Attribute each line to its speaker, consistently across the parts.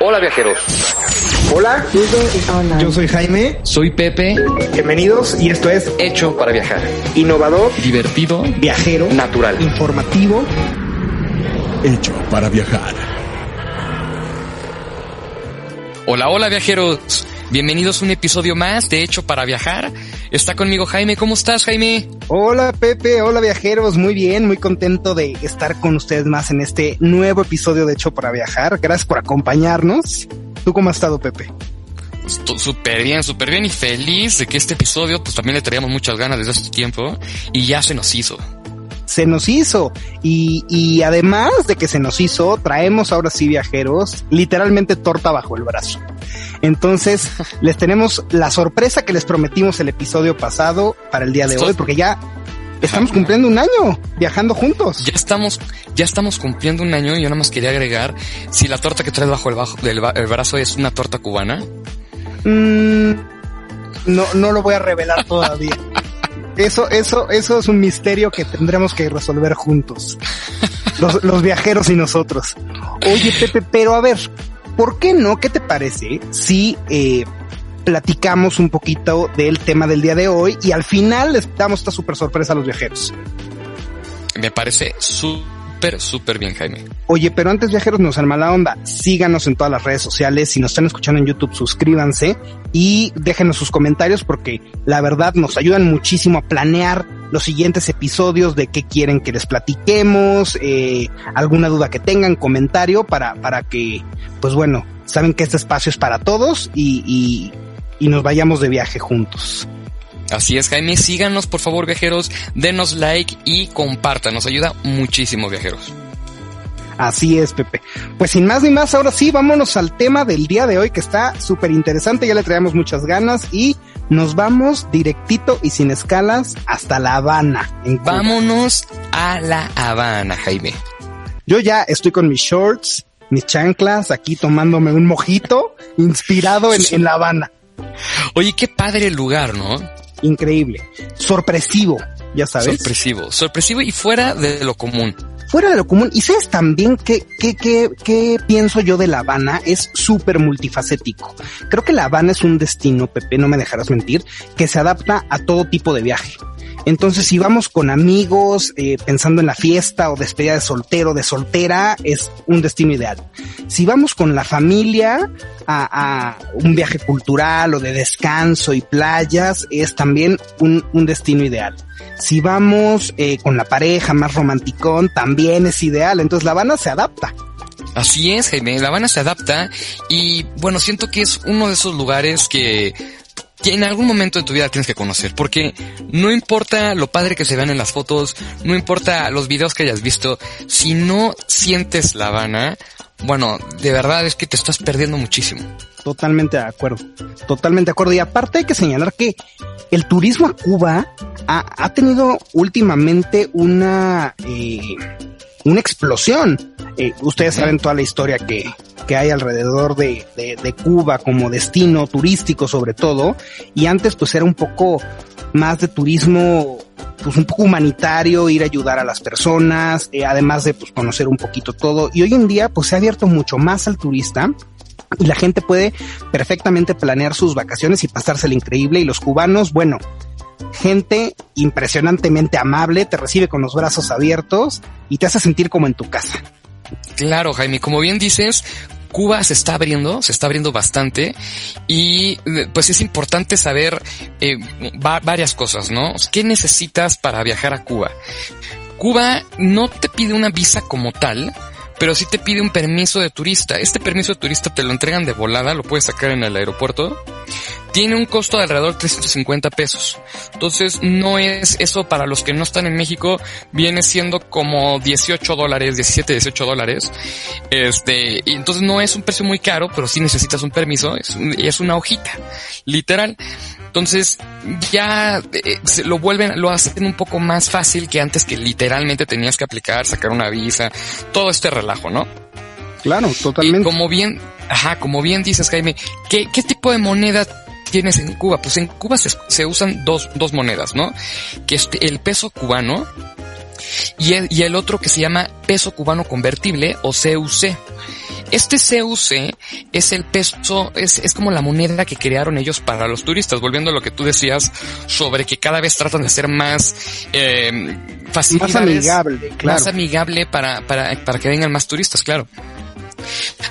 Speaker 1: Hola viajeros.
Speaker 2: Hola, yo soy Jaime.
Speaker 1: Soy Pepe.
Speaker 2: Bienvenidos y esto es
Speaker 1: Hecho para viajar.
Speaker 2: Innovador,
Speaker 1: Divertido.
Speaker 2: viajero,
Speaker 1: Natural.
Speaker 2: informativo.
Speaker 3: Hecho para viajar.
Speaker 1: Hola, hola viajeros. Bienvenidos a un episodio más de Hecho para viajar. Está conmigo Jaime. ¿Cómo estás, Jaime?
Speaker 2: Hola Pepe, hola viajeros, muy bien, muy contento de estar con ustedes más en este nuevo episodio de Hecho para Viajar. Gracias por acompañarnos. ¿Tú cómo has estado, Pepe?
Speaker 1: Súper bien, súper bien y feliz de que este episodio pues también le traíamos muchas ganas desde hace tiempo y ya se nos hizo.
Speaker 2: Se nos hizo y, y además de que se nos hizo, traemos ahora sí viajeros literalmente torta bajo el brazo. Entonces, les tenemos la sorpresa que les prometimos el episodio pasado para el día de hoy, porque ya estamos cumpliendo un año viajando juntos.
Speaker 1: Ya estamos, ya estamos cumpliendo un año y yo nada más quería agregar si la torta que traes bajo el, bajo del el brazo es una torta cubana.
Speaker 2: Mm, no, no lo voy a revelar todavía. Eso, eso, eso es un misterio que tendremos que resolver juntos. Los, los viajeros y nosotros. Oye, Pepe, pero a ver, ¿por qué no? ¿Qué te parece si eh, platicamos un poquito del tema del día de hoy y al final les damos esta super sorpresa a los viajeros?
Speaker 1: Me parece súper, súper bien, Jaime.
Speaker 2: Oye, pero antes viajeros, no sean mala onda. Síganos en todas las redes sociales. Si nos están escuchando en YouTube, suscríbanse y déjenos sus comentarios porque la verdad nos ayudan muchísimo a planear los siguientes episodios de qué quieren que les platiquemos, eh, alguna duda que tengan, comentario para, para que, pues bueno, saben que este espacio es para todos y, y, y nos vayamos de viaje juntos.
Speaker 1: Así es, Jaime. Síganos, por favor, viajeros. Denos like y compartan. Nos ayuda muchísimo, viajeros.
Speaker 2: Así es, Pepe. Pues sin más ni más, ahora sí, vámonos al tema del día de hoy que está súper interesante. Ya le traemos muchas ganas y nos vamos directito y sin escalas hasta La Habana. En.
Speaker 1: Vámonos a La Habana, Jaime.
Speaker 2: Yo ya estoy con mis shorts, mis chanclas, aquí tomándome un mojito inspirado en, en La Habana.
Speaker 1: Oye, qué padre el lugar, ¿no?
Speaker 2: Increíble. Sorpresivo, ya sabes.
Speaker 1: Sorpresivo, sorpresivo y fuera de lo común.
Speaker 2: Fuera de lo común. Y sabes también que, que, que, que pienso yo de La Habana es súper multifacético. Creo que La Habana es un destino, Pepe, no me dejarás mentir, que se adapta a todo tipo de viaje. Entonces, si vamos con amigos, eh, pensando en la fiesta o despedida de soltero, de soltera, es un destino ideal. Si vamos con la familia a, un viaje cultural o de descanso y playas, es también un, un destino ideal. Si vamos eh, con la pareja más romanticón, también es ideal. Entonces, La Habana se adapta.
Speaker 1: Así es, Jaime. La Habana se adapta y bueno, siento que es uno de esos lugares que que en algún momento de tu vida tienes que conocer, porque no importa lo padre que se vean en las fotos, no importa los videos que hayas visto, si no sientes La Habana, bueno, de verdad es que te estás perdiendo muchísimo.
Speaker 2: Totalmente de acuerdo, totalmente de acuerdo. Y aparte hay que señalar que el turismo a Cuba ha, ha tenido últimamente una, eh, una explosión. Eh, ustedes saben toda la historia que, que hay alrededor de, de, de, Cuba como destino turístico sobre todo. Y antes pues era un poco más de turismo, pues un poco humanitario, ir a ayudar a las personas, eh, además de pues conocer un poquito todo. Y hoy en día pues se ha abierto mucho más al turista. Y la gente puede perfectamente planear sus vacaciones y pasársela increíble. Y los cubanos, bueno, gente impresionantemente amable, te recibe con los brazos abiertos y te hace sentir como en tu casa.
Speaker 1: Claro, Jaime, como bien dices, Cuba se está abriendo, se está abriendo bastante y pues es importante saber eh, va, varias cosas, ¿no? ¿Qué necesitas para viajar a Cuba? Cuba no te pide una visa como tal, pero sí te pide un permiso de turista. Este permiso de turista te lo entregan de volada, lo puedes sacar en el aeropuerto. Tiene un costo de alrededor de 350 pesos. Entonces no es eso para los que no están en México, viene siendo como 18 dólares, 17, 18 dólares. Este, y entonces no es un precio muy caro, pero sí necesitas un permiso, es, es una hojita, literal. Entonces ya eh, se lo vuelven, lo hacen un poco más fácil que antes que literalmente tenías que aplicar, sacar una visa, todo este relajo, ¿no?
Speaker 2: Claro, totalmente.
Speaker 1: Y como bien, ajá, como bien dices, Jaime, ¿qué, qué tipo de moneda tienes en Cuba? Pues en Cuba se, se usan dos, dos monedas, ¿no? Que es el peso cubano y el, y el otro que se llama peso cubano convertible o CUC. Este CUC es el peso, es, es como la moneda que crearon ellos para los turistas, volviendo a lo que tú decías sobre que cada vez tratan de ser más eh,
Speaker 2: más amigable, claro.
Speaker 1: más amigable para, para, para que vengan más turistas, claro.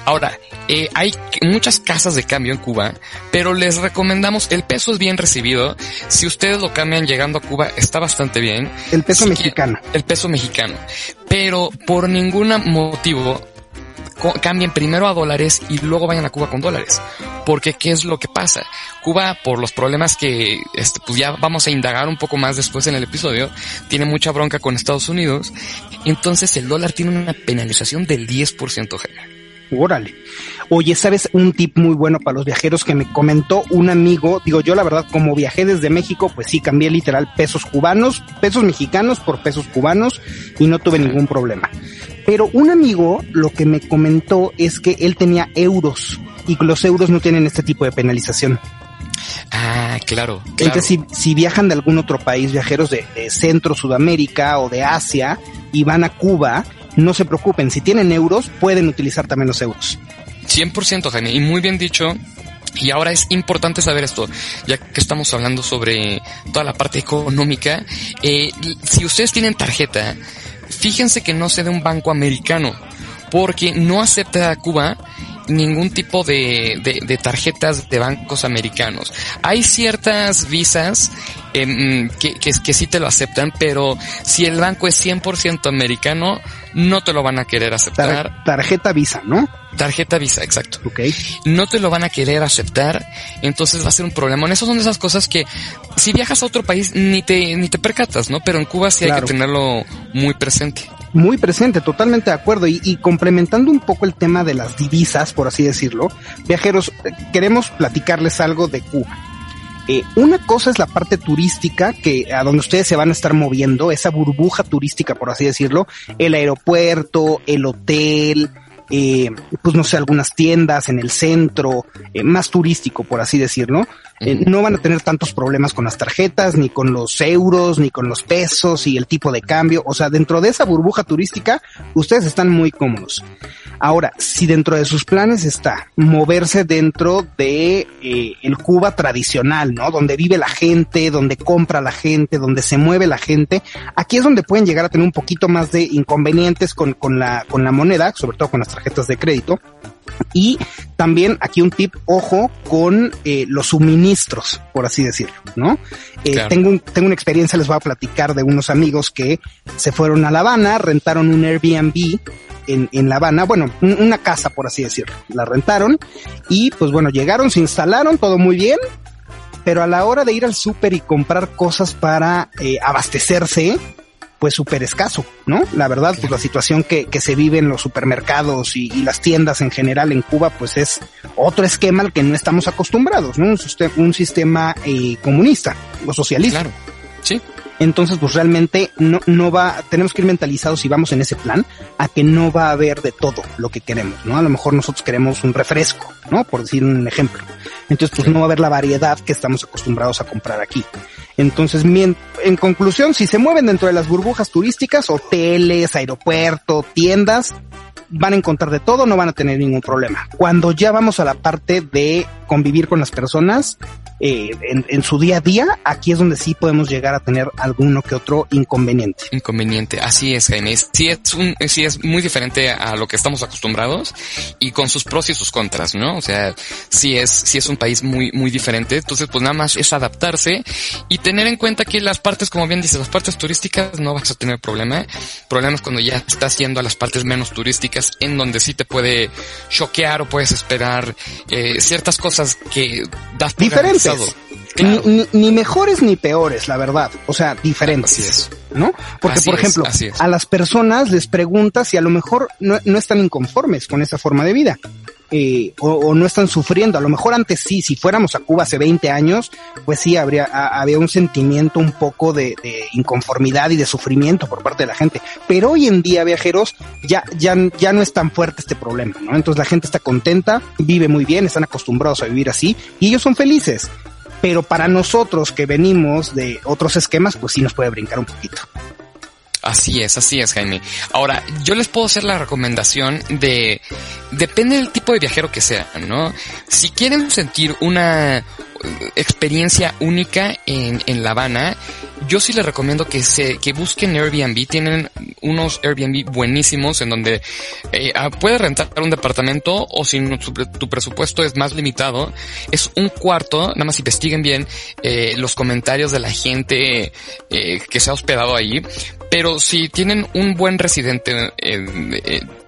Speaker 1: Ahora, eh, hay muchas casas de cambio en Cuba, pero les recomendamos, el peso es bien recibido. Si ustedes lo cambian llegando a Cuba, está bastante bien.
Speaker 2: El peso mexicano.
Speaker 1: El peso mexicano. Pero por ningún motivo cambien primero a dólares y luego vayan a Cuba con dólares. Porque ¿qué es lo que pasa? Cuba, por los problemas que este, pues ya vamos a indagar un poco más después en el episodio, tiene mucha bronca con Estados Unidos. Entonces el dólar tiene una penalización del 10%, general.
Speaker 2: Órale. Oye, ¿sabes un tip muy bueno para los viajeros que me comentó un amigo? Digo, yo la verdad, como viajé desde México, pues sí, cambié literal pesos cubanos, pesos mexicanos por pesos cubanos y no tuve ningún problema. Pero un amigo lo que me comentó es que él tenía euros y los euros no tienen este tipo de penalización.
Speaker 1: Ah, claro.
Speaker 2: Entonces, si, si, viajan de algún otro país, viajeros de, de Centro, Sudamérica o de Asia y van a Cuba, no se preocupen, si tienen euros, pueden utilizar también los euros.
Speaker 1: 100% Jaime, y muy bien dicho. Y ahora es importante saber esto, ya que estamos hablando sobre toda la parte económica. Eh, si ustedes tienen tarjeta, fíjense que no sea de un banco americano, porque no acepta a Cuba ningún tipo de, de, tarjetas de bancos americanos. Hay ciertas visas em, que, que, que, sí te lo aceptan, pero si el banco es 100% americano, no te lo van a querer aceptar.
Speaker 2: tarjeta Visa, ¿no?
Speaker 1: Tarjeta Visa, exacto.
Speaker 2: Ok.
Speaker 1: No te lo van a querer aceptar, entonces va a ser un problema. Esas son esas cosas que si viajas a otro país ni te, ni te percatas, ¿no? Pero en Cuba sí hay que tenerlo muy presente.
Speaker 2: Muy presente, totalmente de acuerdo. Y, y, complementando un poco el tema de las divisas, por así decirlo, viajeros, eh, queremos platicarles algo de Cuba. Eh, una cosa es la parte turística, que a donde ustedes se van a estar moviendo, esa burbuja turística, por así decirlo, el aeropuerto, el hotel, eh, pues no sé, algunas tiendas en el centro, eh, más turístico, por así decirlo, eh, no van a tener tantos problemas con las tarjetas, ni con los euros, ni con los pesos y el tipo de cambio. O sea, dentro de esa burbuja turística, ustedes están muy cómodos. Ahora, si dentro de sus planes está moverse dentro de eh, el Cuba tradicional, ¿no? Donde vive la gente, donde compra la gente, donde se mueve la gente, aquí es donde pueden llegar a tener un poquito más de inconvenientes con, con la, con la moneda, sobre todo con las tarjetas de crédito. Y también aquí un tip, ojo con eh, los suministros, por así decirlo, ¿no? Eh, claro. tengo, un, tengo una experiencia, les voy a platicar de unos amigos que se fueron a La Habana, rentaron un Airbnb en, en La Habana, bueno, un, una casa, por así decirlo, la rentaron y pues bueno, llegaron, se instalaron, todo muy bien, pero a la hora de ir al súper y comprar cosas para eh, abastecerse, pues súper escaso, ¿no? La verdad, pues la situación que, que se vive en los supermercados y, las tiendas en general en Cuba, pues es otro esquema al que no estamos acostumbrados, ¿no? Un un sistema eh, comunista o socialista.
Speaker 1: Claro. Sí.
Speaker 2: Entonces, pues realmente no, no va, tenemos que ir mentalizados si vamos en ese plan a que no va a haber de todo lo que queremos, ¿no? A lo mejor nosotros queremos un refresco, ¿no? Por decir un ejemplo. Entonces, pues sí. no va a haber la variedad que estamos acostumbrados a comprar aquí. Entonces, en conclusión, si se mueven dentro de las burbujas turísticas, hoteles, aeropuerto, tiendas, van a encontrar de todo, no van a tener ningún problema. Cuando ya vamos a la parte de convivir con las personas eh, en, en, su día a día, aquí es donde sí podemos llegar a tener alguno que otro inconveniente.
Speaker 1: Inconveniente, así es, Jaime. Sí es, un, sí es muy diferente a lo que estamos acostumbrados y con sus pros y sus contras, ¿no? O sea, sí es, sí es un país muy, muy diferente. Entonces, pues nada más es adaptarse y tener en cuenta que las partes, como bien dices, las partes turísticas no vas a tener problema. Problemas cuando ya estás yendo a las partes menos turísticas en donde sí te puede choquear o puedes esperar eh, ciertas cosas que das
Speaker 2: diferentes. Claro. Ni, ni, mejores ni peores, la verdad. O sea, diferentes.
Speaker 1: Así es.
Speaker 2: ¿No? Porque,
Speaker 1: así
Speaker 2: por ejemplo,
Speaker 1: es, es.
Speaker 2: a las personas les preguntas si a lo mejor no, no están inconformes con esa forma de vida. Eh, o, o, no están sufriendo. A lo mejor antes sí, si fuéramos a Cuba hace 20 años, pues sí, habría, había un sentimiento un poco de, de, inconformidad y de sufrimiento por parte de la gente. Pero hoy en día, viajeros, ya, ya, ya no es tan fuerte este problema, ¿no? Entonces la gente está contenta, vive muy bien, están acostumbrados a vivir así y ellos son felices. Pero para nosotros que venimos de otros esquemas, pues sí nos puede brincar un poquito.
Speaker 1: Así es, así es, Jaime. Ahora, yo les puedo hacer la recomendación de, depende del tipo de viajero que sea, ¿no? Si quieren sentir una experiencia única en, en La Habana, yo sí les recomiendo que se, que busquen Airbnb. Tienen unos Airbnb buenísimos en donde eh, ah, puedes rentar un departamento o si tu, tu, presupuesto es más limitado, es un cuarto, nada más investiguen bien eh, los comentarios de la gente eh, que se ha hospedado ahí. Pero si tienen un buen residente en,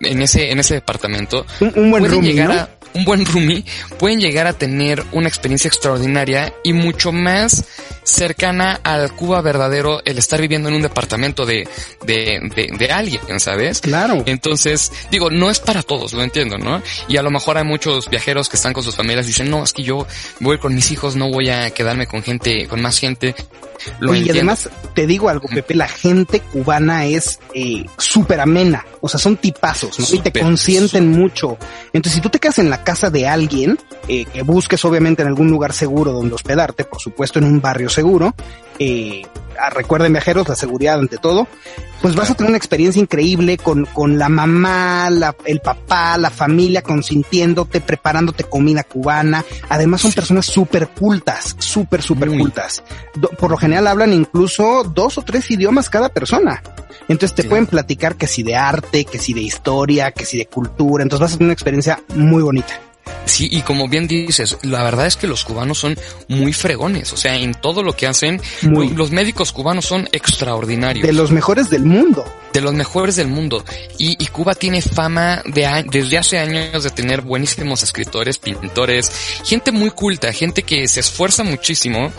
Speaker 1: en ese, en ese departamento,
Speaker 2: un, un buen
Speaker 1: pueden
Speaker 2: roomie,
Speaker 1: llegar
Speaker 2: ¿no?
Speaker 1: a un buen roomie, pueden llegar a tener una experiencia extraordinaria y mucho más cercana al Cuba verdadero el estar viviendo en un departamento de, de, de, de alguien, ¿sabes?
Speaker 2: Claro.
Speaker 1: Entonces, digo, no es para todos, lo entiendo, ¿no? Y a lo mejor hay muchos viajeros que están con sus familias y dicen, no, es que yo voy con mis hijos, no voy a quedarme con gente, con más gente. Lo
Speaker 2: Oye, y además te digo algo, Pepe, la gente cubana es eh, súper amena, o sea, son tipazos, ¿no? y te consienten mucho. Entonces, si tú te quedas en la casa de alguien, eh, que busques obviamente en algún lugar seguro donde hospedarte, por supuesto en un barrio seguro, eh, ah, recuerden viajeros, la seguridad ante todo, pues vas a tener una experiencia increíble con, con la mamá, la, el papá, la familia consintiéndote, preparándote comida cubana. Además son
Speaker 1: Sí.
Speaker 2: personas súper cultas, súper, súper cultas. Do- por lo general hablan incluso dos o tres idiomas cada persona. Entonces te
Speaker 1: Sí.
Speaker 2: pueden platicar que si de arte, que si de historia, que si de cultura. Entonces vas a tener una experiencia muy bonita.
Speaker 1: Sí, y como bien dices, la verdad es que los cubanos son muy fregones, o sea, en todo lo que hacen,
Speaker 2: Muy.
Speaker 1: los médicos cubanos son extraordinarios.
Speaker 2: De los mejores del mundo.
Speaker 1: de los mejores del mundo. Y, y Cuba tiene fama de desde hace años de tener buenísimos escritores, pintores, gente muy culta, gente que se esfuerza muchísimo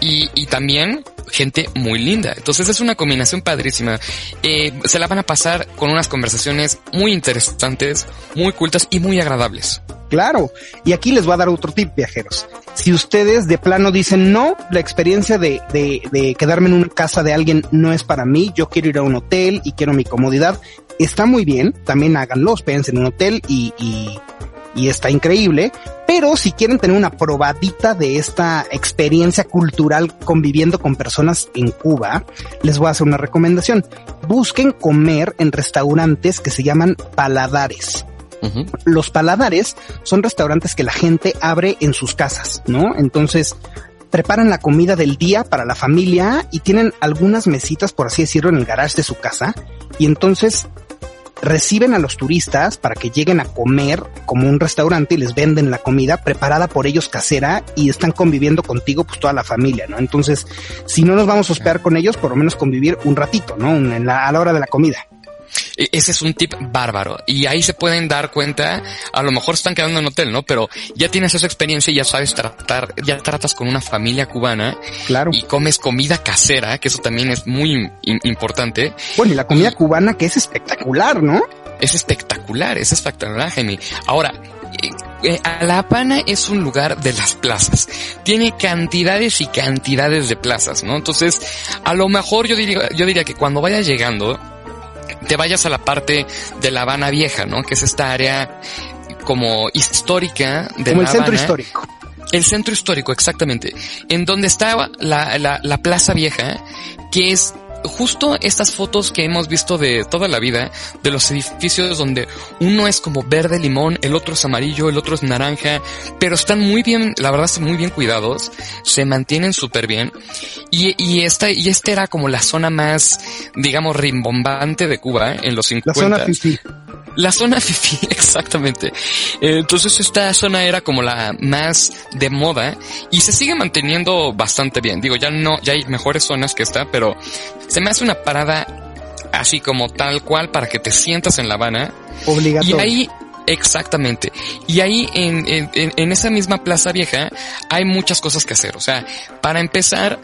Speaker 1: y, y también gente muy linda. Entonces es una combinación padrísima. Eh, se la van a pasar con unas conversaciones muy interesantes, muy cultas y muy agradables.
Speaker 2: Claro. Y aquí les voy a dar otro tip, viajeros. Si ustedes de plano dicen no, la experiencia de, de, de quedarme en una casa de alguien no es para mí, yo quiero ir a un hotel y quiero mi comodidad, está muy bien, también háganlo, espérense en un hotel y, y, y está increíble. Pero si quieren tener una probadita de esta experiencia cultural conviviendo con personas en Cuba, les voy a hacer una recomendación. Busquen comer en restaurantes que se llaman paladares los paladares son restaurantes que la gente abre en sus casas, ¿no? Entonces, preparan la comida del día para la familia y tienen algunas mesitas, por así decirlo, en el garage de su casa. Y entonces reciben a los turistas para que lleguen a comer como un restaurante y les venden la comida preparada por ellos casera y están conviviendo contigo pues toda la familia, ¿no? Entonces, si no nos vamos a hospedar con ellos, por lo menos convivir un ratito, ¿no? En la, a la hora de la comida.
Speaker 1: E- Ese es un tip bárbaro. Y ahí se pueden dar cuenta, a lo mejor están quedando en hotel, ¿no? Pero ya tienes esa experiencia y ya sabes tratar, ya tratas con una familia cubana
Speaker 2: Claro.
Speaker 1: y comes comida casera, que eso también es muy im- importante.
Speaker 2: Bueno, y la comida cubana que es espectacular, ¿no?
Speaker 1: Es espectacular, es espectacular, Jaime. Ahora, eh, eh, La Habana es un lugar de las plazas. Tiene cantidades y cantidades de plazas, ¿no? Entonces, a lo mejor yo diría, yo diría que cuando vayas llegando, te vayas a la parte de La Habana Vieja, ¿no? Que es esta área como histórica de
Speaker 2: Como el
Speaker 1: La
Speaker 2: centro histórico.
Speaker 1: El centro histórico, exactamente. En donde estaba la, la, la Plaza Vieja, que es justo estas fotos que hemos visto de toda la vida, de los edificios donde uno es como verde limón, el otro es amarillo, el otro es naranja, pero están muy bien, la verdad están muy bien cuidados, se mantienen súper bien. Y, y esta, y esta era como la zona más, digamos, rimbombante de Cuba en los 50.
Speaker 2: La zona.
Speaker 1: La zona fifi, exactamente. Entonces esta zona era como la más de moda y se sigue manteniendo bastante bien. Digo, ya no, ya hay mejores zonas que esta, pero se me hace una parada así como tal cual para que te sientas en La Habana y
Speaker 2: Obligatorio.
Speaker 1: ahí Exactamente. Y ahí en, en- en esa misma plaza vieja hay muchas cosas que hacer. O sea, para empezar,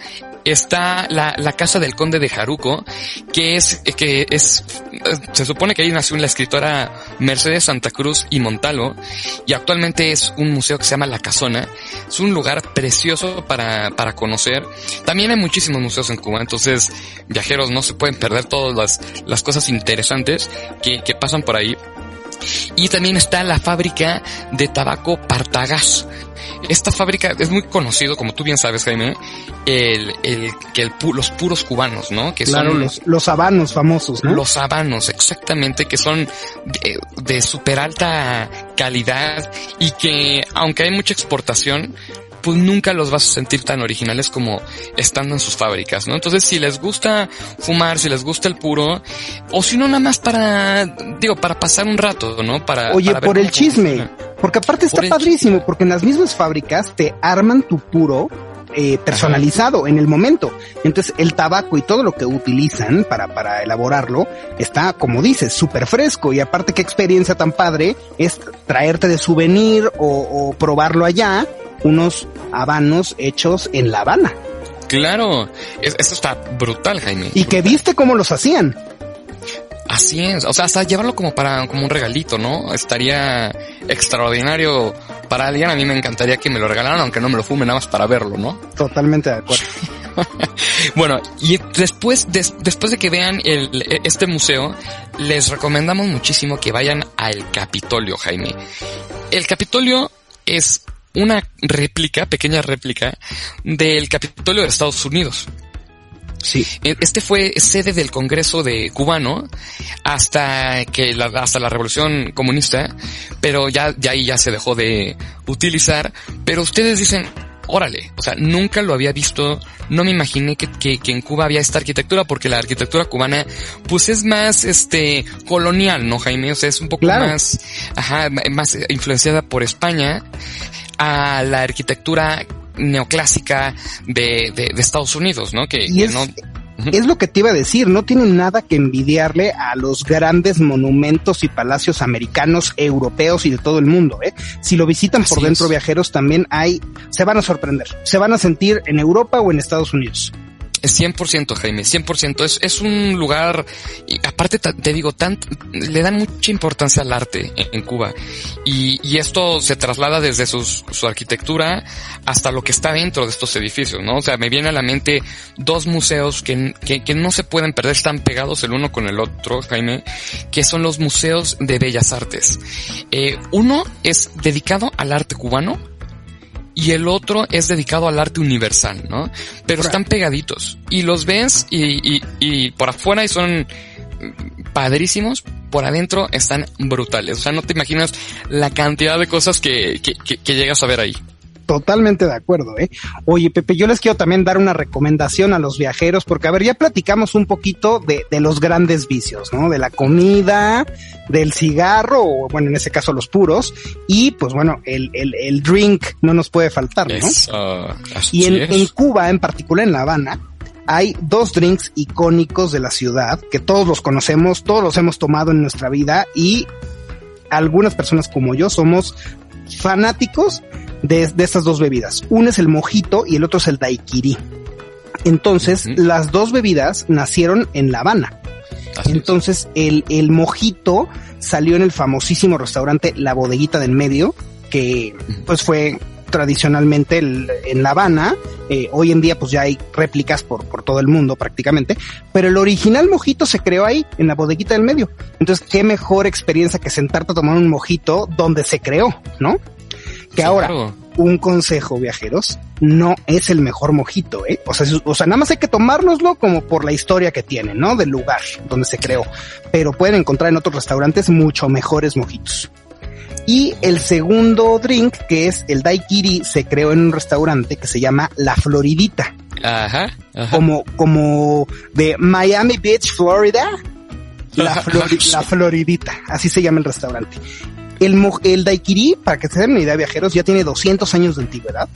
Speaker 1: está la, la casa del conde de Jaruco, que es, que es, se supone que ahí nació la escritora Mercedes Santa Cruz y Montalvo, y actualmente es un museo que se llama La Casona. Es un lugar precioso para, para conocer. También hay muchísimos museos en Cuba, entonces viajeros no se pueden perder todas las, las cosas interesantes que, que pasan por ahí. Y también está la fábrica de tabaco Partagás. Esta fábrica es muy conocido, como tú bien sabes, Jaime, el, el, que el, los puros cubanos, ¿no? Que
Speaker 2: claro,
Speaker 1: son
Speaker 2: los, los habanos famosos, ¿no?
Speaker 1: los habanos, exactamente, que son de, de súper alta calidad y que, aunque hay mucha exportación, pues nunca los vas a sentir tan originales como estando en sus fábricas, ¿no? Entonces, si les gusta fumar, si les gusta el puro, o si no, nada más para, digo, para pasar un rato, ¿no? Para,
Speaker 2: Oye,
Speaker 1: para
Speaker 2: por el chisme,
Speaker 1: funciona.
Speaker 2: porque aparte está
Speaker 1: Por
Speaker 2: padrísimo, porque en las mismas fábricas te arman tu puro eh, personalizado en el momento. Entonces el tabaco y todo lo que utilizan para, para elaborarlo está, como dices, súper fresco y aparte qué experiencia tan padre es traerte de souvenir o, o probarlo allá unos habanos hechos en La Habana.
Speaker 1: Claro, es- eso está brutal, Jaime.
Speaker 2: Y que viste cómo los hacían.
Speaker 1: Así es, o sea, hasta llevarlo como para, como un regalito, ¿no? Estaría extraordinario para alguien. A mí me encantaría que me lo regalaran, aunque no me lo fume nada más para verlo, ¿no?
Speaker 2: Totalmente de acuerdo.
Speaker 1: Bueno, y después, des- después de que vean el, este museo, les recomendamos muchísimo que vayan al Capitolio, Jaime. El Capitolio es una réplica, pequeña réplica, del Capitolio de Estados Unidos.
Speaker 2: Sí.
Speaker 1: Este fue sede del Congreso de cubano hasta que la, hasta la Revolución Comunista, pero ya, ya ahí ya se dejó de utilizar. Pero ustedes dicen, órale, o sea, nunca lo había visto, no me imaginé que, que, que en Cuba había esta arquitectura, porque la arquitectura cubana, pues es más, este, colonial, ¿no, Jaime? O sea, es un poco
Speaker 2: Claro.
Speaker 1: más, ajá, más influenciada por España a la arquitectura neoclásica de, de, de Estados Unidos, ¿no? Que,
Speaker 2: es,
Speaker 1: no,
Speaker 2: es lo que te iba a decir, no tienen nada que envidiarle a los grandes monumentos y palacios americanos, europeos y de todo el mundo, ¿eh? Si lo visitan por dentro
Speaker 1: es.
Speaker 2: viajeros también hay, se van a sorprender, se van a sentir en Europa o en Estados Unidos.
Speaker 1: 100% Jaime, 100%. Es, es un lugar, y aparte te digo, tan, le dan mucha importancia al arte en, Cuba. Y, y esto se traslada desde sus, su arquitectura hasta lo que está dentro de estos edificios, ¿no? O sea, me viene a la mente dos museos que, que, que no se pueden perder, están pegados el uno con el otro, Jaime, que son los museos de bellas artes. Eh, uno es dedicado al arte cubano, y el otro es dedicado al arte universal, ¿no? Pero están pegaditos y los ves y, y, y por afuera y son padrísimos, por adentro están brutales. O sea, no te imaginas la cantidad de cosas que, que, que, que llegas a ver ahí.
Speaker 2: Totalmente de acuerdo, ¿eh? Oye, Pepe, yo les quiero también dar una recomendación a los viajeros, porque a ver, ya platicamos un poquito de, de los grandes vicios, ¿no? De la comida, del cigarro, o bueno, en ese caso los puros, y pues bueno, el, el, el drink no nos puede faltar, ¿no? Y en, en Cuba, en particular en La Habana, hay dos drinks icónicos de la ciudad que todos los conocemos, todos los hemos tomado en nuestra vida y algunas personas como yo somos fanáticos de, de estas dos bebidas. Uno es el mojito y el otro es el daiquiri. Entonces, las dos bebidas nacieron en La Habana.
Speaker 1: Así.
Speaker 2: Entonces, el, el mojito salió en el famosísimo restaurante La Bodeguita del Medio, que pues fue tradicionalmente el- en La Habana. Eh, hoy en día pues ya hay réplicas por, por todo el mundo prácticamente, pero el original mojito se creó ahí, en la bodeguita del medio. Entonces, qué mejor experiencia que sentarte a tomar un mojito donde se creó, ¿no? Que
Speaker 1: Sí,
Speaker 2: ahora,
Speaker 1: claro.
Speaker 2: un consejo, viajeros, no es el mejor mojito, ¿eh? O sea, o sea, nada más hay que tomárnoslo como por la historia que tiene, ¿no? Del lugar donde se creó. Pero pueden encontrar en otros restaurantes mucho mejores mojitos. Y el segundo drink, que es el daiquiri, se creó en un restaurante que se llama La Floridita,
Speaker 1: Ajá, ajá.
Speaker 2: como, como de Miami Beach, Florida. La, Flori- la Floridita, así se llama el restaurante. El daiquiri, para que se den una idea, viajeros, ya tiene 200 años de antigüedad.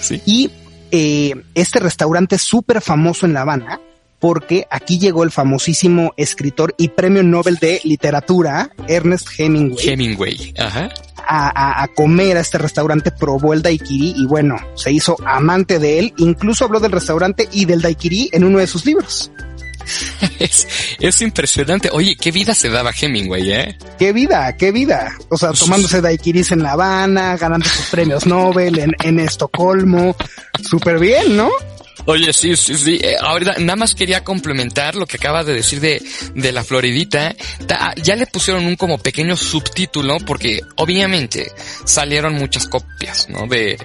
Speaker 1: Sí.
Speaker 2: Y eh, este restaurante es súper famoso en La Habana porque aquí llegó el famosísimo escritor y premio Nobel de literatura, Ernest Hemingway,
Speaker 1: Hemingway. Ajá.
Speaker 2: a, a- a comer a este restaurante, probó el daiquiri y bueno, se hizo amante de él, incluso habló del restaurante y del daiquiri en uno de sus libros.
Speaker 1: Es, es impresionante. Oye, qué vida se daba Hemingway, ¿eh?
Speaker 2: ¡Qué vida, qué vida! O sea, tomándose daiquiris en La Habana, ganando sus premios Nobel en, en Estocolmo. Súper bien, ¿no?
Speaker 1: Oye, sí, sí, sí. Eh, ahorita nada más quería complementar lo que acaba de decir de, de la Floridita. ya le pusieron un como pequeño subtítulo porque obviamente salieron muchas copias, ¿no? De,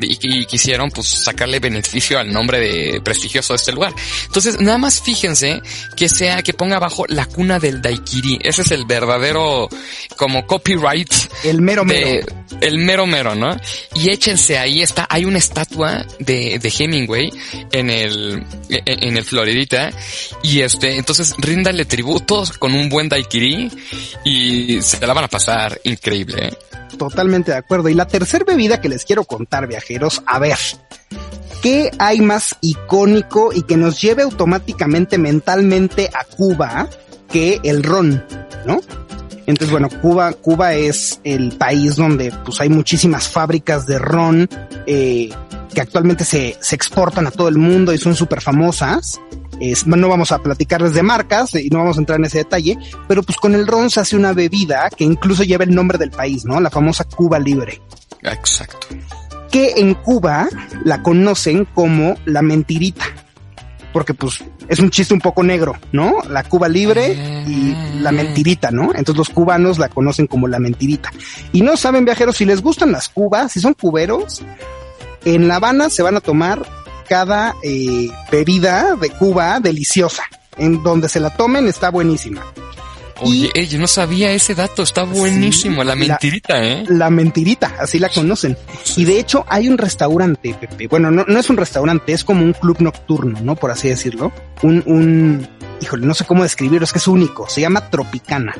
Speaker 1: y, quisieron pues sacarle beneficio al nombre de prestigioso de este lugar. Entonces, nada más fíjense que sea, que ponga abajo la cuna del daiquiri. Ese es el verdadero como copyright.
Speaker 2: El mero mero.
Speaker 1: El mero mero, ¿no? Y échense ahí está, hay una estatua de, de Hemingway en el, en el Floridita. Y este, entonces ríndale tributo con un buen daiquiri y se la van a pasar increíble. ¿eh?
Speaker 2: Totalmente de acuerdo. Y la tercera bebida que les quiero contar, viajeros, a ver. ¿Qué hay más icónico y que nos lleve automáticamente mentalmente a Cuba que el ron, ¿no? Entonces, bueno, Cuba, Cuba es el país donde pues hay muchísimas fábricas de ron eh, que actualmente se, se exportan a todo el mundo y son súper famosas. no vamos a platicarles de marcas y no vamos a entrar en ese detalle, pero pues con el ron se hace una bebida que incluso lleva el nombre del país, ¿no? La famosa Cuba Libre.
Speaker 1: Exacto.
Speaker 2: Que en Cuba la conocen como la mentirita porque pues es un chiste un poco negro, ¿no? La Cuba libre y la ah. mentirita, ¿no? Entonces los cubanos la conocen como la mentirita. Y no saben viajeros si les gustan las cubas, si son cuberos, en La Habana se van a tomar cada eh, bebida de Cuba deliciosa. En donde se la tomen está buenísima.
Speaker 1: Oye, yo no sabía ese dato, está buenísimo, la mentirita, ¿eh?
Speaker 2: La mentirita, así la conocen. Y de hecho hay un restaurante, Pepe. Bueno, no, no es un restaurante, es como un club nocturno, ¿no? Por así decirlo. Un, un, híjole, no sé cómo describirlo, es que es único. Se llama Tropicana.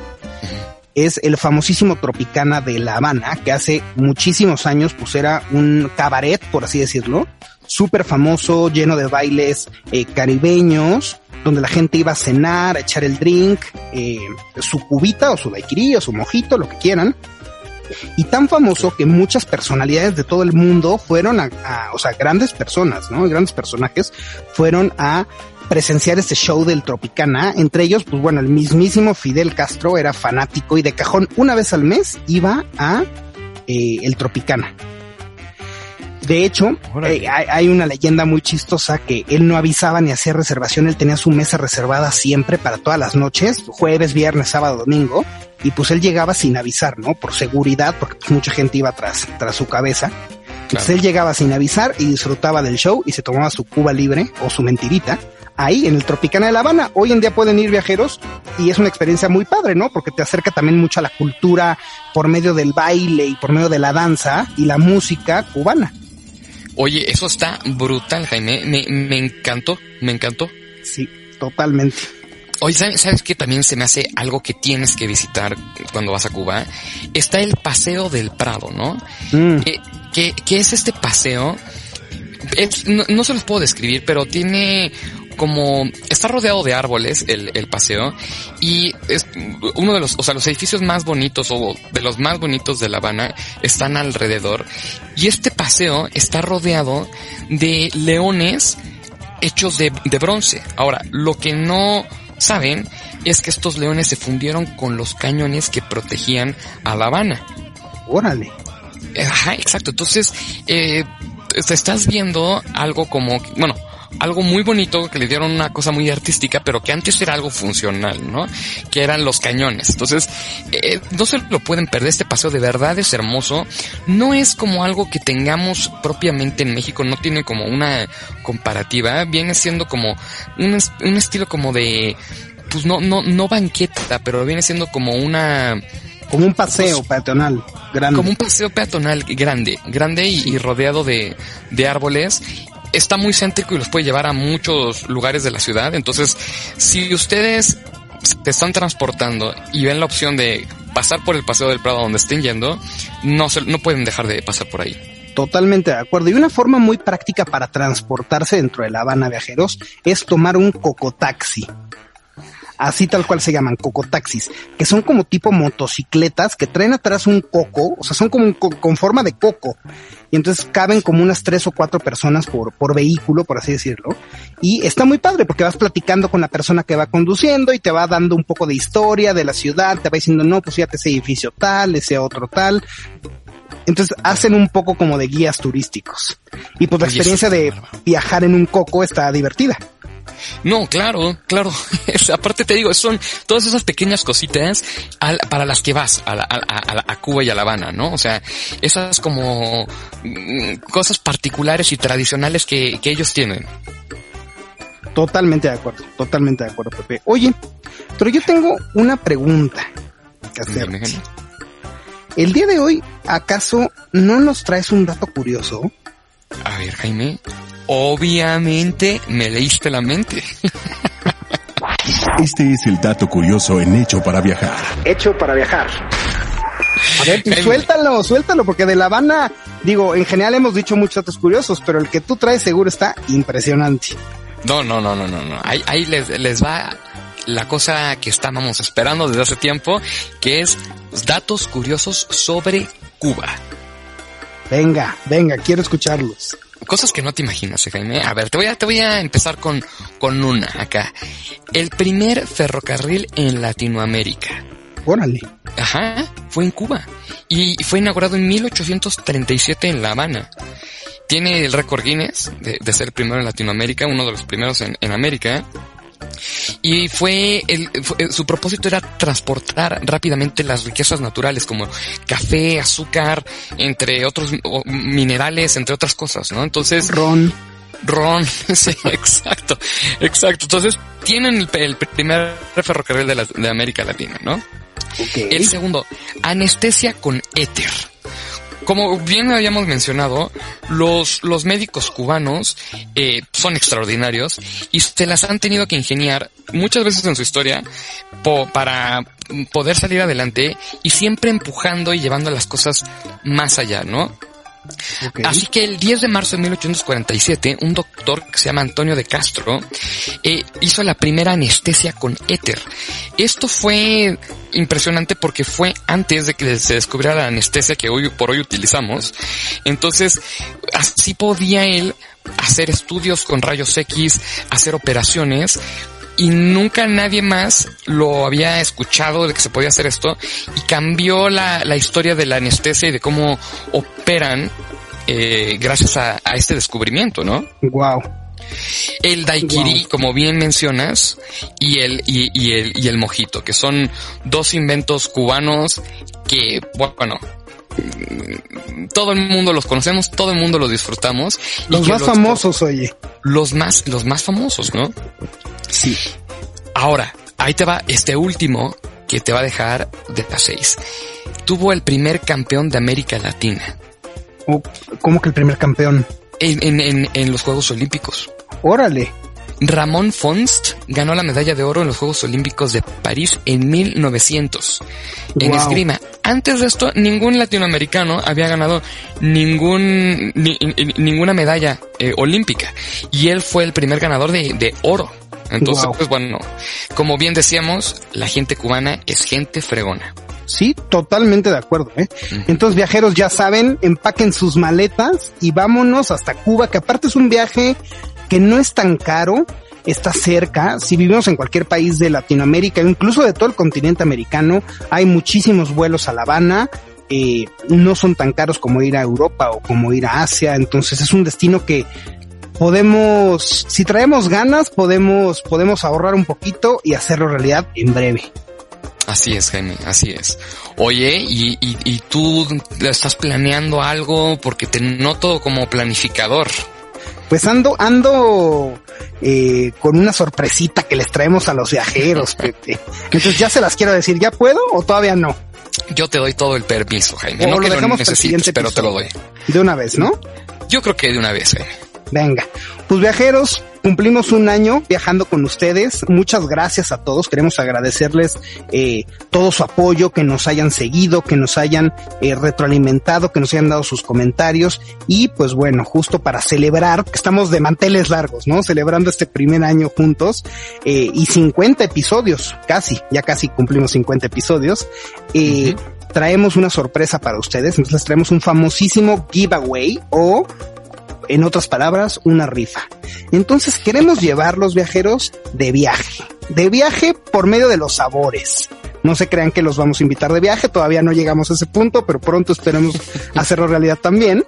Speaker 2: Es el famosísimo Tropicana de La Habana, que hace muchísimos años pues era un cabaret, por así decirlo, súper famoso, lleno de bailes eh, caribeños, donde la gente iba a cenar, a echar el drink, eh, su cubita o su daiquiri o su mojito, lo que quieran. Y tan famoso que muchas personalidades de todo el mundo fueron a, o sea, grandes personas, ¿no? Grandes personajes fueron a presenciar este show del Tropicana. Entre ellos, pues bueno, el mismísimo Fidel Castro era fanático y de cajón una vez al mes iba a eh, el Tropicana. De hecho, eh, hay, una leyenda muy chistosa que él no avisaba ni hacía reservación, él tenía su mesa reservada siempre para todas las noches, jueves, viernes, sábado, domingo, y pues él llegaba sin avisar, ¿no? Por seguridad, porque pues mucha gente iba tras, tras su cabeza. Entonces él llegaba sin avisar y disfrutaba del show y se tomaba su cuba libre o su mentirita ahí en el Tropicana de La Habana. Hoy en día pueden ir viajeros y es una experiencia muy padre, ¿no? Porque te acerca también mucho a la cultura por medio del baile y por medio de la danza y la música cubana.
Speaker 1: Oye, eso está brutal, Jaime. Me, me encantó, me encantó.
Speaker 2: Sí, totalmente.
Speaker 1: Oye, ¿sabes, ¿sabes qué también se me hace algo que tienes que visitar cuando vas a Cuba? Está el Paseo del Prado, ¿no? Mm. Eh, ¿qué, ¿qué, es este paseo? no, no, se los puedo describir, pero tiene como está rodeado de árboles el, el paseo y es uno de los, o sea, los edificios más bonitos o de los más bonitos de La Habana están alrededor y este paseo está rodeado de leones hechos de, de bronce. Ahora, lo que no saben es que estos leones se fundieron con los cañones que protegían a La Habana.
Speaker 2: Órale.
Speaker 1: Ajá, exacto. Entonces, eh, te estás viendo algo como, bueno, algo muy bonito que le dieron una cosa muy artística, pero que antes era algo funcional, ¿no? Que eran los cañones. Entonces, eh, no se lo pueden perder. Este paseo de verdad es hermoso. No es como algo que tengamos propiamente en México, no tiene como una comparativa. Viene siendo como un, un estilo como de, pues no, no, no banqueta, pero viene siendo como una,
Speaker 2: como un paseo pues, peatonal grande.
Speaker 1: Como un paseo peatonal grande, grande y, y rodeado de, de, árboles está muy céntrico y los puede llevar a muchos lugares de la ciudad. Entonces, si ustedes se están transportando y ven la opción de pasar por el Paseo del Prado donde estén yendo, no, se, no pueden dejar de pasar por ahí.
Speaker 2: Totalmente de acuerdo. Y una forma muy práctica para transportarse dentro de La Habana viajeros es tomar un cocotaxi así tal cual se llaman, cocotaxis, que son como tipo motocicletas que traen atrás un coco, o sea, son como con forma de coco. Y entonces caben como unas tres o cuatro personas por, por vehículo, por así decirlo. Y está muy padre porque vas platicando con la persona que va conduciendo y te va dando un poco de historia de la ciudad, te va diciendo, no, pues fíjate ese edificio tal, ese otro tal Entonces hacen un poco como de guías turísticos. Y pues la experiencia de viajar en un coco está divertida.
Speaker 1: No, claro, claro. Es- aparte te digo, son todas esas pequeñas cositas al- para las que vas a, la- a, a- a Cuba y a La Habana, ¿no? O sea, esas como mm, cosas particulares y tradicionales que, que ellos tienen.
Speaker 2: Totalmente de acuerdo, totalmente de acuerdo, Pepe. Oye, pero yo tengo una pregunta que hacer.
Speaker 1: Dime, Jaime.
Speaker 2: El día de hoy, ¿acaso no nos traes un dato curioso?
Speaker 1: A ver, Jaime. Obviamente me leíste la mente.
Speaker 3: Este es el dato curioso en Hecho para Viajar.
Speaker 2: Hecho para viajar. A ver, pues suéltalo, suéltalo, porque de La Habana, digo, en general hemos dicho muchos datos curiosos, pero el que tú traes seguro está impresionante.
Speaker 1: No, no, no, no, no, no. Ahí, ahí les, les va la cosa que estábamos esperando desde hace tiempo, que es datos curiosos sobre Cuba.
Speaker 2: Venga, venga, quiero escucharlos.
Speaker 1: Cosas que no te imaginas, Jaime. A ver, te voy a, te voy a empezar con, con una acá. El primer ferrocarril en Latinoamérica.
Speaker 2: Órale.
Speaker 1: Ajá, fue en Cuba. Y fue inaugurado en 1837 en La Habana. Tiene el récord Guinness de, de ser el primero en Latinoamérica, uno de los primeros en, en América. Y fue, el, fue- su propósito era transportar rápidamente las riquezas naturales como café, azúcar, entre otros o, minerales, entre otras cosas, ¿no? Entonces,
Speaker 2: Ron.
Speaker 1: Ron, sí, exacto, exacto. Entonces, tienen el, el primer ferrocarril de, la- de América Latina, ¿no? El segundo, anestesia con éter. Como bien habíamos mencionado, los, los médicos cubanos eh, son extraordinarios y se las han tenido que ingeniar muchas veces en su historia para poder salir adelante y siempre empujando y llevando las cosas más allá, ¿no? Así que el 10 de marzo de 1847, un doctor que se llama Antonio de Castro eh, hizo la primera anestesia con éter. Esto fue impresionante porque fue antes de que se descubriera la anestesia que hoy por hoy utilizamos. Entonces, así podía él hacer estudios con rayos X, hacer operaciones y nunca nadie más lo había escuchado de que se podía hacer esto y cambió la, la historia de la anestesia y de cómo operan eh, gracias a, a este descubrimiento, ¿no?
Speaker 2: Wow.
Speaker 1: El daiquiri,
Speaker 2: Wow.
Speaker 1: como bien mencionas, y el, y, y el, y el mojito, que son dos inventos cubanos que, bueno, todo el mundo los conocemos, todo el mundo los disfrutamos.
Speaker 2: Los más famosos, oye.
Speaker 1: Los más, los más famosos, ¿no?
Speaker 2: Sí.
Speaker 1: Ahora, ahí te va este último que te va a dejar de las seis. Tuvo el primer campeón de América Latina
Speaker 2: O- ¿Cómo que el primer campeón?
Speaker 1: en, en, en, en los Juegos Olímpicos.
Speaker 2: Órale.
Speaker 1: Ramón Fonst ganó la medalla de oro en los Juegos Olímpicos de París en 1900 en
Speaker 2: Wow.
Speaker 1: esgrima. Antes de esto, ningún latinoamericano había ganado ningún ni- ni- ninguna medalla eh, olímpica y él fue el primer ganador de, de oro. Entonces,
Speaker 2: Wow.
Speaker 1: pues bueno, como bien decíamos, la gente cubana es gente fregona.
Speaker 2: Sí, totalmente de acuerdo. ¿eh? Entonces, viajeros ya saben, empaquen sus maletas y vámonos hasta Cuba, que aparte es un viaje que no es tan caro, está cerca. Si vivimos en cualquier país de Latinoamérica, incluso de todo el continente americano, hay muchísimos vuelos a La Habana. eh, no son tan caros como ir a Europa o como ir a Asia. Entonces es un destino que podemos, si traemos ganas, podemos, podemos ahorrar un poquito y hacerlo realidad en breve.
Speaker 1: Así es, Jaime, así es. Oye, y, y, y tú estás planeando algo porque te noto como planificador.
Speaker 2: Pues ando, ando eh, con una sorpresita que les traemos a los viajeros, Pepe. Entonces ya se las quiero decir, ¿ya puedo o todavía no?
Speaker 1: Yo te doy todo el permiso, Jaime.
Speaker 2: O
Speaker 1: no
Speaker 2: lo
Speaker 1: que lo
Speaker 2: dejamos el
Speaker 1: necesites, pero te lo doy.
Speaker 2: De una vez, ¿no?
Speaker 1: Yo creo que de una vez, Jaime.
Speaker 2: Venga. Pues viajeros, cumplimos un año viajando con ustedes. Muchas gracias a todos. Queremos agradecerles eh, todo su apoyo, que nos hayan seguido, que nos hayan eh, retroalimentado, que nos hayan dado sus comentarios. Y pues bueno, justo para celebrar, estamos de manteles largos, ¿no? Celebrando este primer año juntos eh, y 50 episodios, casi, ya casi cumplimos 50 episodios. Eh, Traemos una sorpresa para ustedes. Entonces les traemos un famosísimo giveaway o en otras palabras, una rifa. Entonces queremos llevar los viajeros de viaje, de viaje por medio de los sabores, No se crean que los vamos a invitar de viaje, todavía no llegamos a ese punto, pero pronto esperemos hacerlo realidad también.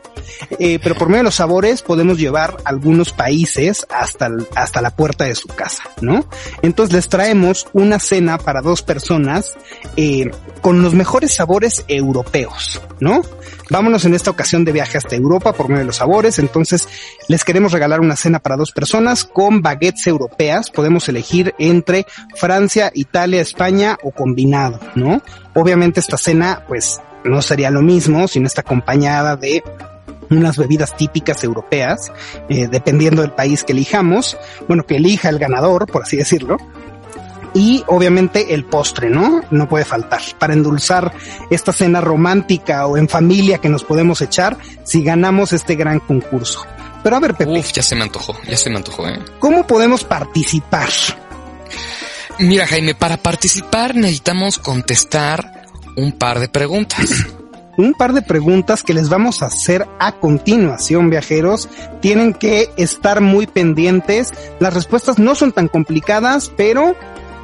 Speaker 2: Eh, pero por medio de los sabores podemos llevar algunos países hasta, hasta la puerta de su casa, ¿no? Entonces les traemos una cena para dos personas eh, con los mejores sabores europeos, ¿no? Vámonos en esta ocasión de viaje hasta Europa por medio de los sabores. Entonces, les queremos regalar una cena para dos personas con baguettes europeas. Podemos elegir entre Francia, Italia, España o combinado, ¿no? Obviamente esta cena, pues, no sería lo mismo si no está acompañada de unas bebidas típicas europeas, eh, dependiendo del país que elijamos, bueno, que elija el ganador, por así decirlo, y obviamente el postre, ¿no? No puede faltar para endulzar esta cena romántica o en familia que nos podemos echar si ganamos este gran concurso. Pero a ver, Pepe.
Speaker 1: Uf, ya se me antojó, ya se me antojó, ¿eh?
Speaker 2: ¿Cómo podemos participar?
Speaker 1: Mira, Jaime, para participar necesitamos contestar un par de preguntas.
Speaker 2: un par de preguntas que les vamos a hacer a continuación, viajeros. Tienen que estar muy pendientes. Las respuestas no son tan complicadas, pero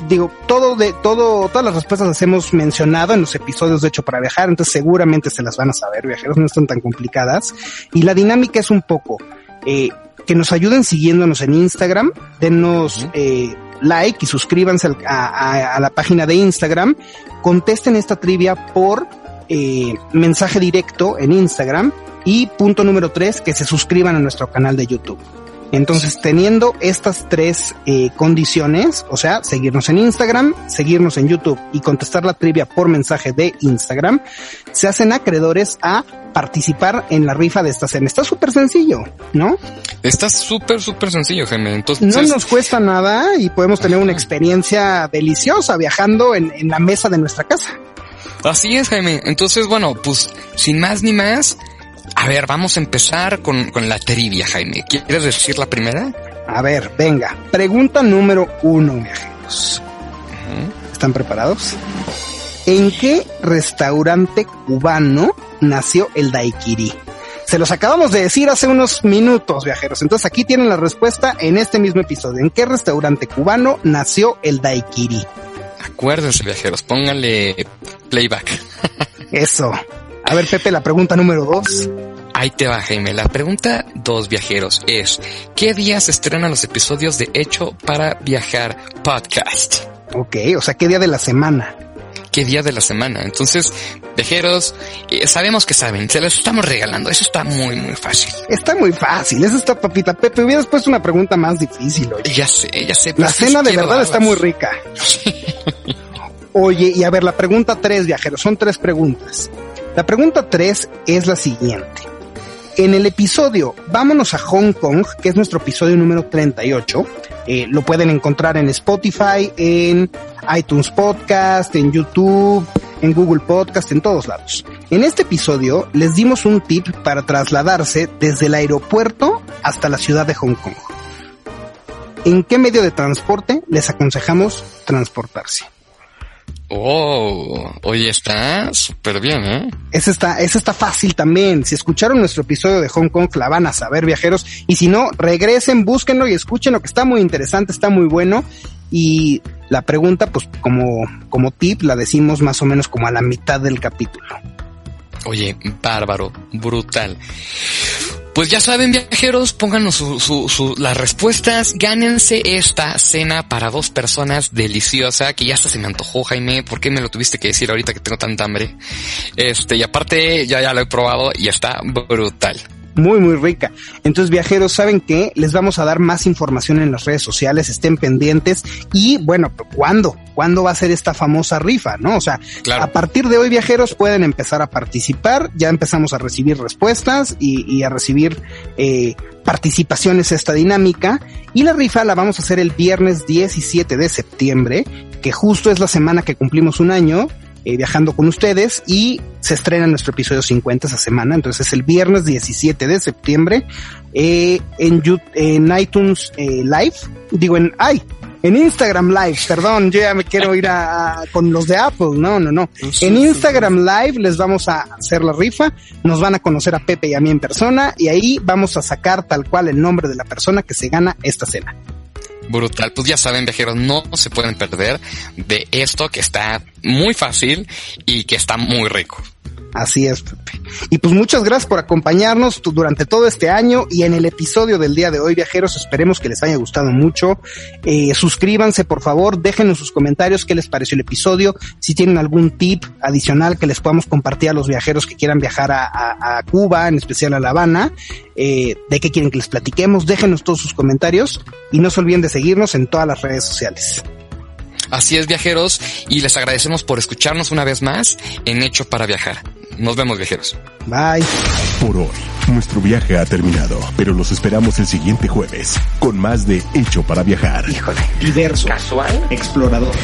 Speaker 2: digo, todo de, todo, todas las respuestas las hemos mencionado en los episodios de hecho para viajar, entonces seguramente se las van a saber, viajeros, no están tan complicadas. Y la dinámica es un poco, eh, que nos ayuden siguiéndonos en Instagram, denos, eh, like y suscríbanse a, a, la página de Instagram, contesten esta trivia por eh, mensaje directo en Instagram y punto número tres, que se suscriban a nuestro canal de YouTube. Entonces, teniendo estas tres eh, condiciones, o sea, seguirnos en Instagram, seguirnos en YouTube y contestar la trivia por mensaje de Instagram, se hacen acreedores a participar en la rifa de esta cena. Está súper sencillo, ¿no?
Speaker 1: Está súper, súper sencillo, Jaime. Entonces...
Speaker 2: No nos cuesta nada y podemos tener una experiencia deliciosa viajando en, en la mesa de nuestra casa.
Speaker 1: Así es, Jaime. Entonces, bueno, pues sin más ni más, a ver, vamos a empezar con, con la trivia, Jaime. ¿Quieres decir la primera?
Speaker 2: A ver, venga. Pregunta número uno, viajeros. ¿Están preparados? ¿En qué restaurante cubano nació el daiquiri? Se los acabamos de decir hace unos minutos, viajeros. Entonces aquí tienen la respuesta en este mismo episodio. ¿En qué restaurante cubano nació el daiquiri?
Speaker 1: Acuérdense, viajeros, pónganle playback.
Speaker 2: Eso. A ver, Pepe, la pregunta número dos.
Speaker 1: Ahí te va, Jaime. La pregunta dos viajeros es, ¿qué días se estrenan los episodios de Hecho para Viajar podcast?
Speaker 2: Ok, o sea, ¿qué día de la semana?
Speaker 1: ¿Qué día de la semana? Entonces, viajeros, eh, sabemos que saben, se los estamos regalando. Eso está muy, muy fácil.
Speaker 2: Está muy fácil, eso está papita. Pepe, hubieras puesto una pregunta más difícil hoy.
Speaker 1: Ya sé, ya sé.
Speaker 2: La cena de verdad está muy rica. Oye, y a ver, la pregunta tres, viajeros, son tres preguntas. La pregunta 3 es la siguiente. En el episodio Vámonos a Hong Kong, que es nuestro episodio número 38, eh, lo pueden encontrar en Spotify, en iTunes Podcast, en YouTube, en Google Podcast, en todos lados. En este episodio les dimos un tip para trasladarse desde el aeropuerto hasta la ciudad de Hong Kong. ¿En qué medio de transporte les aconsejamos transportarse?
Speaker 1: Oh, oye, está súper bien, ¿eh?
Speaker 2: Ese está, ese está fácil también. Si escucharon nuestro episodio de Hong Kong, la van a saber, viajeros. Y si no, regresen, búsquenlo y escúchenlo, que está muy interesante, está muy bueno. Y la pregunta, pues como, como tip, la decimos más o menos como a la mitad del capítulo.
Speaker 1: Oye, bárbaro, brutal. Pues ya saben, viajeros, pónganos su, las respuestas, gánense esta cena para dos personas deliciosa, que ya hasta se me antojó, Jaime, ¿por qué me lo tuviste que decir ahorita que tengo tanta hambre? Este, y aparte, ya, ya lo he probado y está brutal
Speaker 2: muy, muy rica. Entonces, viajeros, saben que les vamos a dar más información en las redes sociales, estén pendientes y bueno, ¿cuándo? ¿Cuándo va a ser esta famosa rifa? ¿No? O sea, a partir de hoy, viajeros, pueden empezar a participar, ya empezamos a recibir respuestas y, a recibir eh, participaciones a esta dinámica y la rifa la vamos a hacer el viernes 17 de septiembre, que justo es la semana que cumplimos un año eh, viajando con ustedes y se estrena nuestro episodio 50 esa semana, entonces es el viernes 17 de septiembre eh, en, en iTunes eh, Live, digo en, ay, en Instagram Live, perdón, yo ya me quiero ir a, con los de Apple, no, no, no. En Instagram Live les vamos a hacer la rifa, nos van a conocer a Pepe y a mí en persona y ahí vamos a sacar tal cual el nombre de la persona que se gana esta cena.
Speaker 1: Brutal. Pues ya saben, viajeros, no se pueden perder de esto que está muy fácil y que está muy rico.
Speaker 2: Así es, Pepe. Y pues muchas gracias por acompañarnos durante todo este año y en el episodio del día de hoy, viajeros. Esperemos que les haya gustado mucho. Eh, suscríbanse, por favor, déjenos sus comentarios qué les pareció el episodio. Si tienen algún tip adicional que les podamos compartir a los viajeros que quieran viajar a, a, Cuba, en especial a La Habana, eh, de qué quieren que les platiquemos, déjenos todos sus comentarios y no se olviden de seguirnos en todas las redes sociales.
Speaker 1: Así es, viajeros, y les agradecemos por escucharnos una vez más en Hecho para Viajar. Nos vemos, viajeros.
Speaker 2: Bye.
Speaker 3: Por hoy, nuestro viaje ha terminado, pero los esperamos el siguiente jueves con más de Hecho para Viajar.
Speaker 2: Híjole, diverso,
Speaker 4: casual,
Speaker 2: explorador.